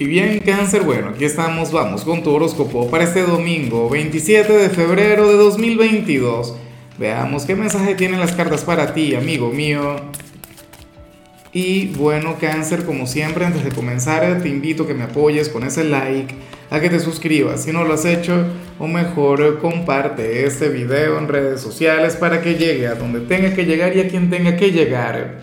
Y bien, cáncer, bueno, aquí estamos, vamos con tu horóscopo para este domingo, 27 de febrero de 2022. Veamos qué mensaje tienen las cartas para ti, amigo mío. Y bueno, cáncer, como siempre, antes de comenzar, te invito a que me apoyes con ese like, a que te suscribas si no lo has hecho, o mejor, comparte este video en redes sociales para que llegue a donde tenga que llegar y a quien tenga que llegar.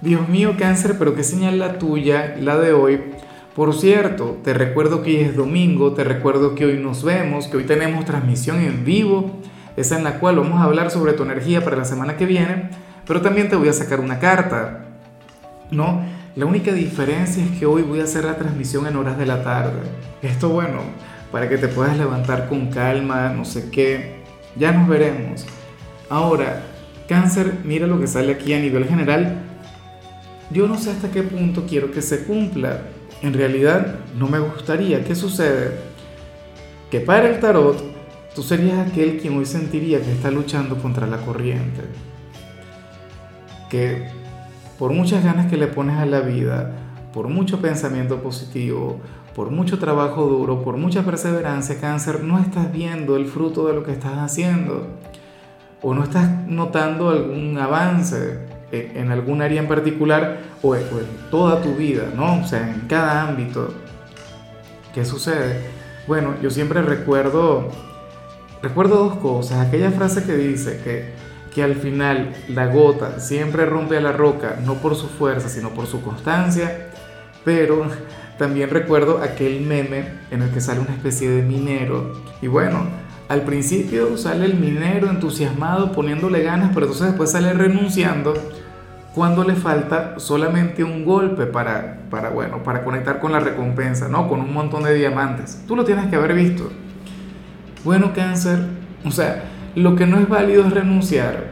Dios mío, cáncer, pero qué señal la tuya, la de hoy por cierto, te recuerdo que hoy es domingo, te recuerdo que hoy nos vemos, que hoy tenemos transmisión en vivo, esa en la cual vamos a hablar sobre tu energía para la semana que viene, pero también te voy a sacar una carta, ¿no? La única diferencia es que hoy voy a hacer la transmisión en horas de la tarde. Esto, bueno, para que te puedas levantar con calma, no sé qué, ya nos veremos. Ahora, cáncer, mira lo que sale aquí a nivel general. Yo no sé hasta qué punto quiero que se cumpla en realidad no me gustaría. ¿Qué sucede? Que para el tarot tú serías aquel quien hoy sentiría que está luchando contra la corriente. Que por muchas ganas que le pones a la vida, por mucho pensamiento positivo, por mucho trabajo duro, por mucha perseverancia, cáncer, no estás viendo el fruto de lo que estás haciendo. O no estás notando algún avance en algún área en particular o en, toda tu vida, ¿no? O sea, en cada ámbito. ¿Qué sucede? Bueno, yo siempre recuerdo, recuerdo dos cosas. Aquella frase que dice que, que al final la gota siempre rompe a la roca, no por su fuerza, sino por su constancia. Pero también recuerdo aquel meme en el que sale una especie de minero. Y bueno, al principio sale el minero entusiasmado poniéndole ganas, pero entonces después sale renunciando cuando le falta solamente un golpe para, para, bueno, para conectar con la recompensa, ¿no? Con un montón de diamantes. Tú lo tienes que haber visto. Bueno, cáncer, o sea, lo que no es válido es renunciar,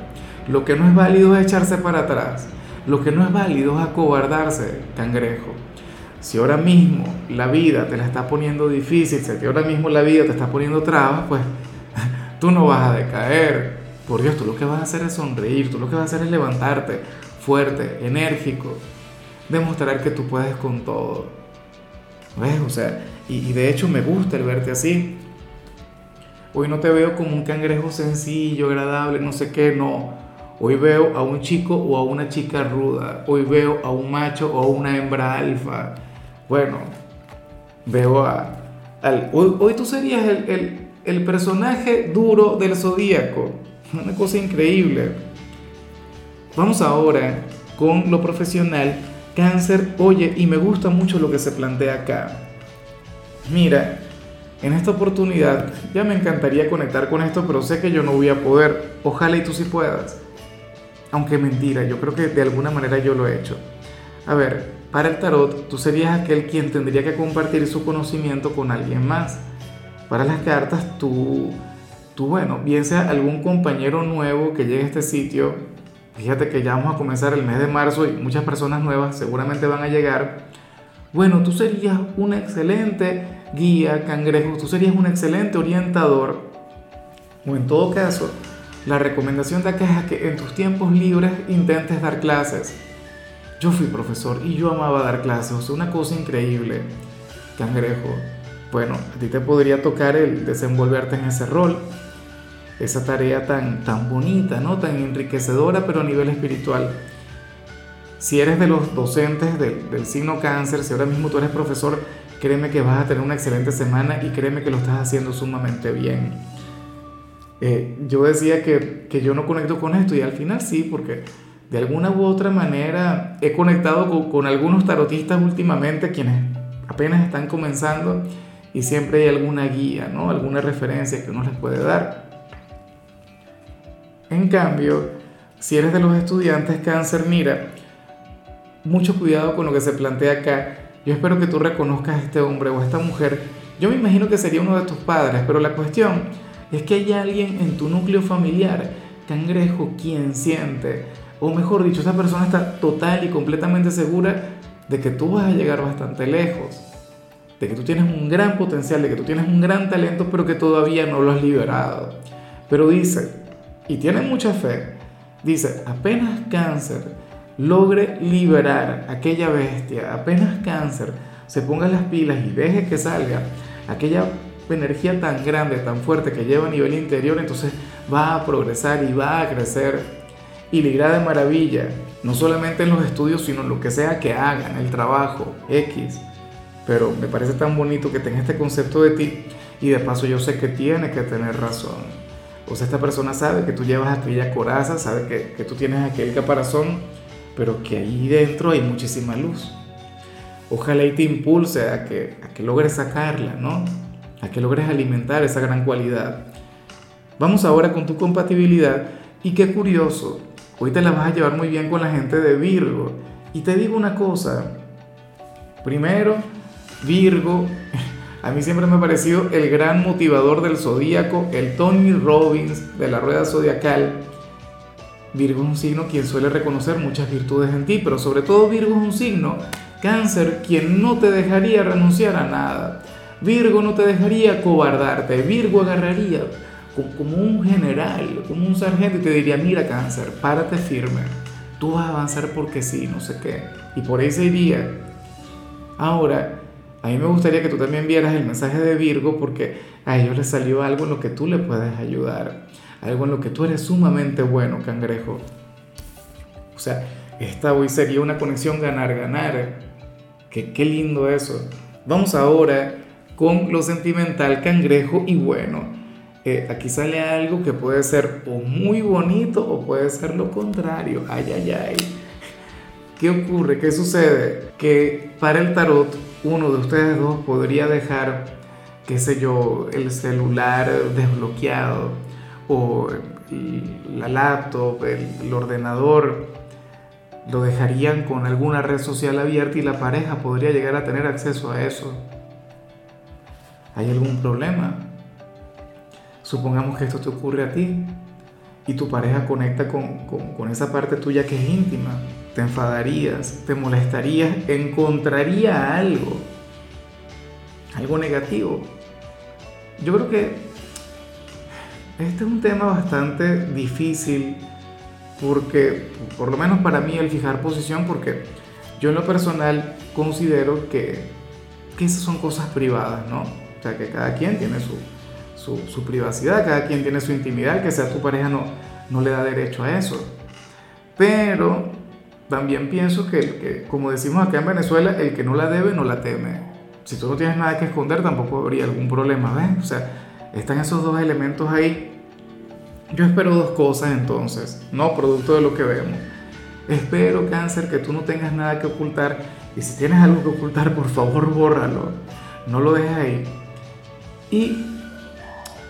lo que no es válido es echarse para atrás, lo que no es válido es acobardarse, cangrejo. Si ahora mismo la vida te la está poniendo difícil, si ahora mismo la vida te está poniendo trabas, pues tú no vas a decaer. Por Dios, tú lo que vas a hacer es sonreír, tú lo que vas a hacer es levantarte fuerte, enérgico, demostrar que tú puedes con todo. ¿Ves? O sea, y, de hecho me gusta el verte así. Hoy no te veo como un cangrejo sencillo, agradable, no sé qué, no. Hoy veo a un chico o a una chica ruda. Hoy veo a un macho o a una hembra alfa bueno, veo a... hoy, tú serías el, personaje duro del zodíaco. Una cosa increíble. Vamos ahora con lo profesional. Cáncer, oye, y me gusta mucho lo que se plantea acá. Mira, en esta oportunidad ya me encantaría conectar con esto, pero sé que yo no voy a poder. Ojalá y tú sí puedas. Aunque mentira, yo creo que de alguna manera yo lo he hecho. A ver, para el tarot, tú serías aquel quien tendría que compartir su conocimiento con alguien más. Para las cartas, tú, tú, bueno, bien sea algún compañero nuevo que llegue a este sitio, fíjate que ya vamos a comenzar el mes de marzo y muchas personas nuevas seguramente van a llegar. Bueno, tú serías un excelente guía, cangrejo, tú serías un excelente orientador. O en todo caso, la recomendación de acá es que en tus tiempos libres intentes dar clases yo fui profesor y yo amaba dar clases, o sea, una cosa increíble, cangrejo. Bueno, a ti te podría tocar el desenvolverte en ese rol, esa tarea tan, tan bonita, ¿no? Tan enriquecedora, pero a nivel espiritual. Si eres de los docentes del, signo cáncer, si ahora mismo tú eres profesor, créeme que vas a tener una excelente semana y créeme que lo estás haciendo sumamente bien. Eh, yo decía que, que yo no conecto con esto y al final sí, porque de alguna u otra manera he conectado con, algunos tarotistas últimamente, quienes apenas están comenzando y siempre hay alguna guía, ¿no? alguna referencia que uno les puede dar. En cambio, si eres de los estudiantes cáncer, mira, mucho cuidado con lo que se plantea acá. Yo espero que tú reconozcas a este hombre o a esta mujer. Yo me imagino que sería uno de tus padres, pero la cuestión es que hay alguien en tu núcleo familiar, cangrejo, quien siente o mejor dicho, esa persona está total y completamente segura de que tú vas a llegar bastante lejos, de que tú tienes un gran potencial, de que tú tienes un gran talento, pero que todavía no lo has liberado. Pero dice, y tiene mucha fe, dice, apenas cáncer logre liberar aquella bestia, apenas cáncer se ponga las pilas y deje que salga aquella energía tan grande, tan fuerte que lleva a nivel interior, entonces va a progresar y va a crecer y le irá de maravilla, no solamente en los estudios, sino en lo que sea que hagan, el trabajo, X. Pero me parece tan bonito que tenga este concepto de ti y de paso yo sé que tiene que tener razón. O sea, esta persona sabe que tú llevas aquella coraza, sabe que, que tú tienes aquel caparazón, pero que ahí dentro hay muchísima luz. Ojalá y te impulse a que, a que logres sacarla, ¿no? A que logres alimentar esa gran cualidad. Vamos ahora con tu compatibilidad y qué curioso, hoy te la vas a llevar muy bien con la gente de Virgo. Y te digo una cosa, primero, Virgo a mí siempre me ha parecido el gran motivador del zodíaco, el Tony Robbins de la rueda zodiacal. Virgo es un signo quien suele reconocer muchas virtudes en ti, pero sobre todo Virgo es un signo, cáncer, quien no te dejaría renunciar a nada. Virgo no te dejaría cobardarte, Virgo agarraría como un general, como un sargento y te diría, mira cáncer, párate firme, tú vas a avanzar porque sí, no sé qué. Y por ahí se iría. Ahora, a mí me gustaría que tú también vieras el mensaje de Virgo porque a ellos les salió algo en lo que tú le puedes ayudar, algo en lo que tú eres sumamente bueno, cangrejo. O sea, esta hoy sería una conexión ganar-ganar. Que, qué lindo eso. Vamos ahora con lo sentimental, cangrejo, y bueno, eh, aquí sale algo que puede ser o muy bonito o puede ser lo contrario. Ay, ay, ay. ¿Qué ocurre? ¿Qué sucede? Que para el tarot uno de ustedes dos podría dejar, qué sé yo, el celular desbloqueado o la laptop, el, ordenador, lo dejarían con alguna red social abierta y la pareja podría llegar a tener acceso a eso. ¿Hay algún problema? Supongamos que esto te ocurre a ti y tu pareja conecta con, esa parte tuya que es íntima te enfadarías, te molestarías, encontraría algo, algo negativo. Yo creo que este es un tema bastante difícil porque, por lo menos para mí, el fijar posición, porque yo en lo personal considero que, esas son cosas privadas, ¿no? O sea, que cada quien tiene su, privacidad, cada quien tiene su intimidad, que sea tu pareja no le da derecho a eso. Pero también pienso que, como decimos acá en Venezuela, el que no la debe no la teme. Si tú no tienes nada que esconder, tampoco habría algún problema, ¿ves? O sea, están esos dos elementos ahí. Yo espero dos cosas entonces, no producto de lo que vemos. Espero, cáncer, que tú no tengas nada que ocultar. Y si tienes algo que ocultar, por favor, bórralo. No lo dejes ahí. Y,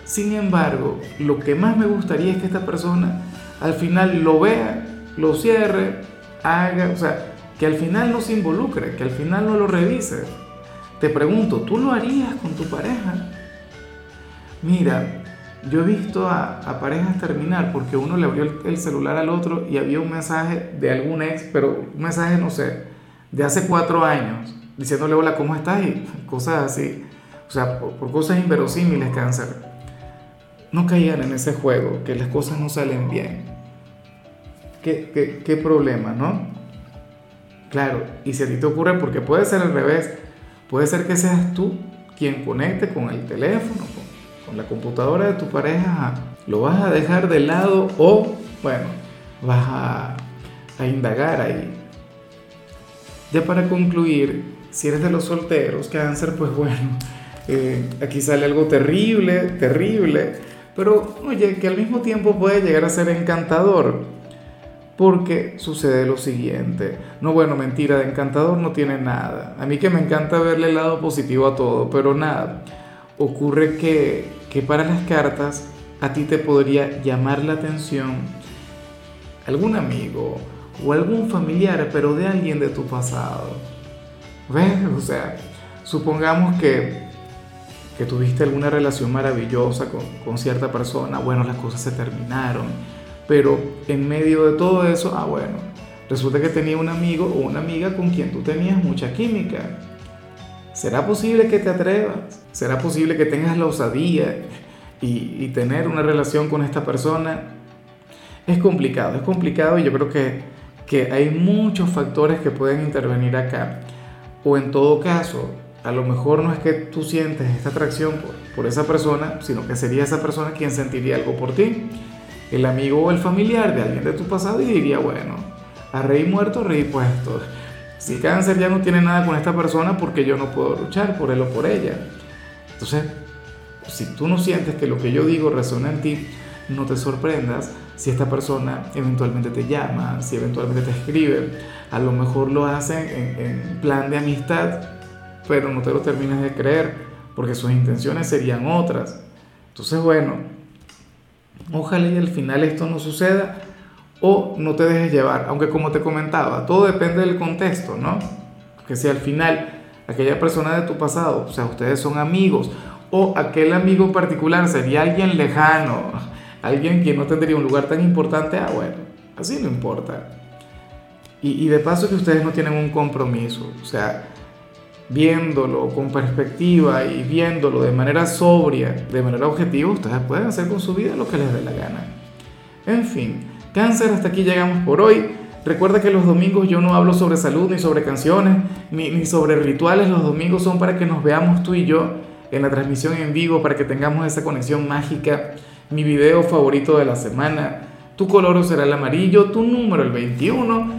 sin embargo, lo que más me gustaría es que esta persona al final lo vea, lo cierre haga, o sea, que al final no se involucre, que al final no lo revise. Te pregunto, ¿tú lo harías con tu pareja? Mira, yo he visto a, parejas terminar porque uno le abrió el, celular al otro y había un mensaje de algún ex, pero un mensaje, no sé, de hace cuatro años, diciéndole hola, ¿cómo estás? Y cosas así. O sea, por, cosas inverosímiles, cáncer. No caían en ese juego, que las cosas no salen bien. ¿Qué, qué, problema, no? Claro, y si a ti te ocurre, porque puede ser al revés, puede ser que seas tú quien conecte con el teléfono, con, la computadora de tu pareja, lo vas a dejar de lado o, bueno, vas a, a indagar ahí. Ya para concluir, si eres de los solteros, cáncer, pues bueno, eh, aquí sale algo terrible, terrible, pero oye, que al mismo tiempo puede llegar a ser encantador porque sucede lo siguiente. No, bueno, mentira, de encantador no tiene nada. A mí que me encanta verle el lado positivo a todo, pero nada. Ocurre que, que para las cartas a ti te podría llamar la atención algún amigo o algún familiar, pero de alguien de tu pasado. ¿Ves? O sea, supongamos que, que tuviste alguna relación maravillosa con, con cierta persona, bueno, las cosas se terminaron pero en medio de todo eso, ah, bueno, resulta que tenía un amigo o una amiga con quien tú tenías mucha química. ¿Será posible que te atrevas? ¿Será posible que tengas la osadía y, tener una relación con esta persona? Es complicado, es complicado y yo creo que, que hay muchos factores que pueden intervenir acá. O en todo caso, a lo mejor no es que tú sientes esta atracción por, por esa persona, sino que sería esa persona quien sentiría algo por ti. El amigo o el familiar de alguien de tu pasado y diría, bueno, a rey muerto, rey puesto. Si cáncer ya no tiene nada con esta persona porque yo no puedo luchar por él o por ella. Entonces, si tú no sientes que lo que yo digo resuena en ti, no te sorprendas si esta persona eventualmente te llama, si eventualmente te escribe. A lo mejor lo hacen en, en plan de amistad, pero no te lo terminas de creer porque sus intenciones serían otras. Entonces, bueno, ojalá y al final esto no suceda o no te dejes llevar, aunque como te comentaba, todo depende del contexto, ¿no? Que si al final aquella persona de tu pasado, o sea, ustedes son amigos, o aquel amigo particular sería alguien lejano, alguien que no tendría un lugar tan importante, ah, bueno, así no importa. Y, y de paso que ustedes no tienen un compromiso, o sea, viéndolo con perspectiva y viéndolo de manera sobria, de manera objetiva, ustedes pueden hacer con su vida lo que les dé la gana. En fin, cáncer, hasta aquí llegamos por hoy. Recuerda que los domingos yo no hablo sobre salud, ni sobre canciones, ni, sobre rituales. Los domingos son para que nos veamos tú y yo en la transmisión en vivo, para que tengamos esa conexión mágica. Mi video favorito de la semana. Tu color será el amarillo, tu número el 21.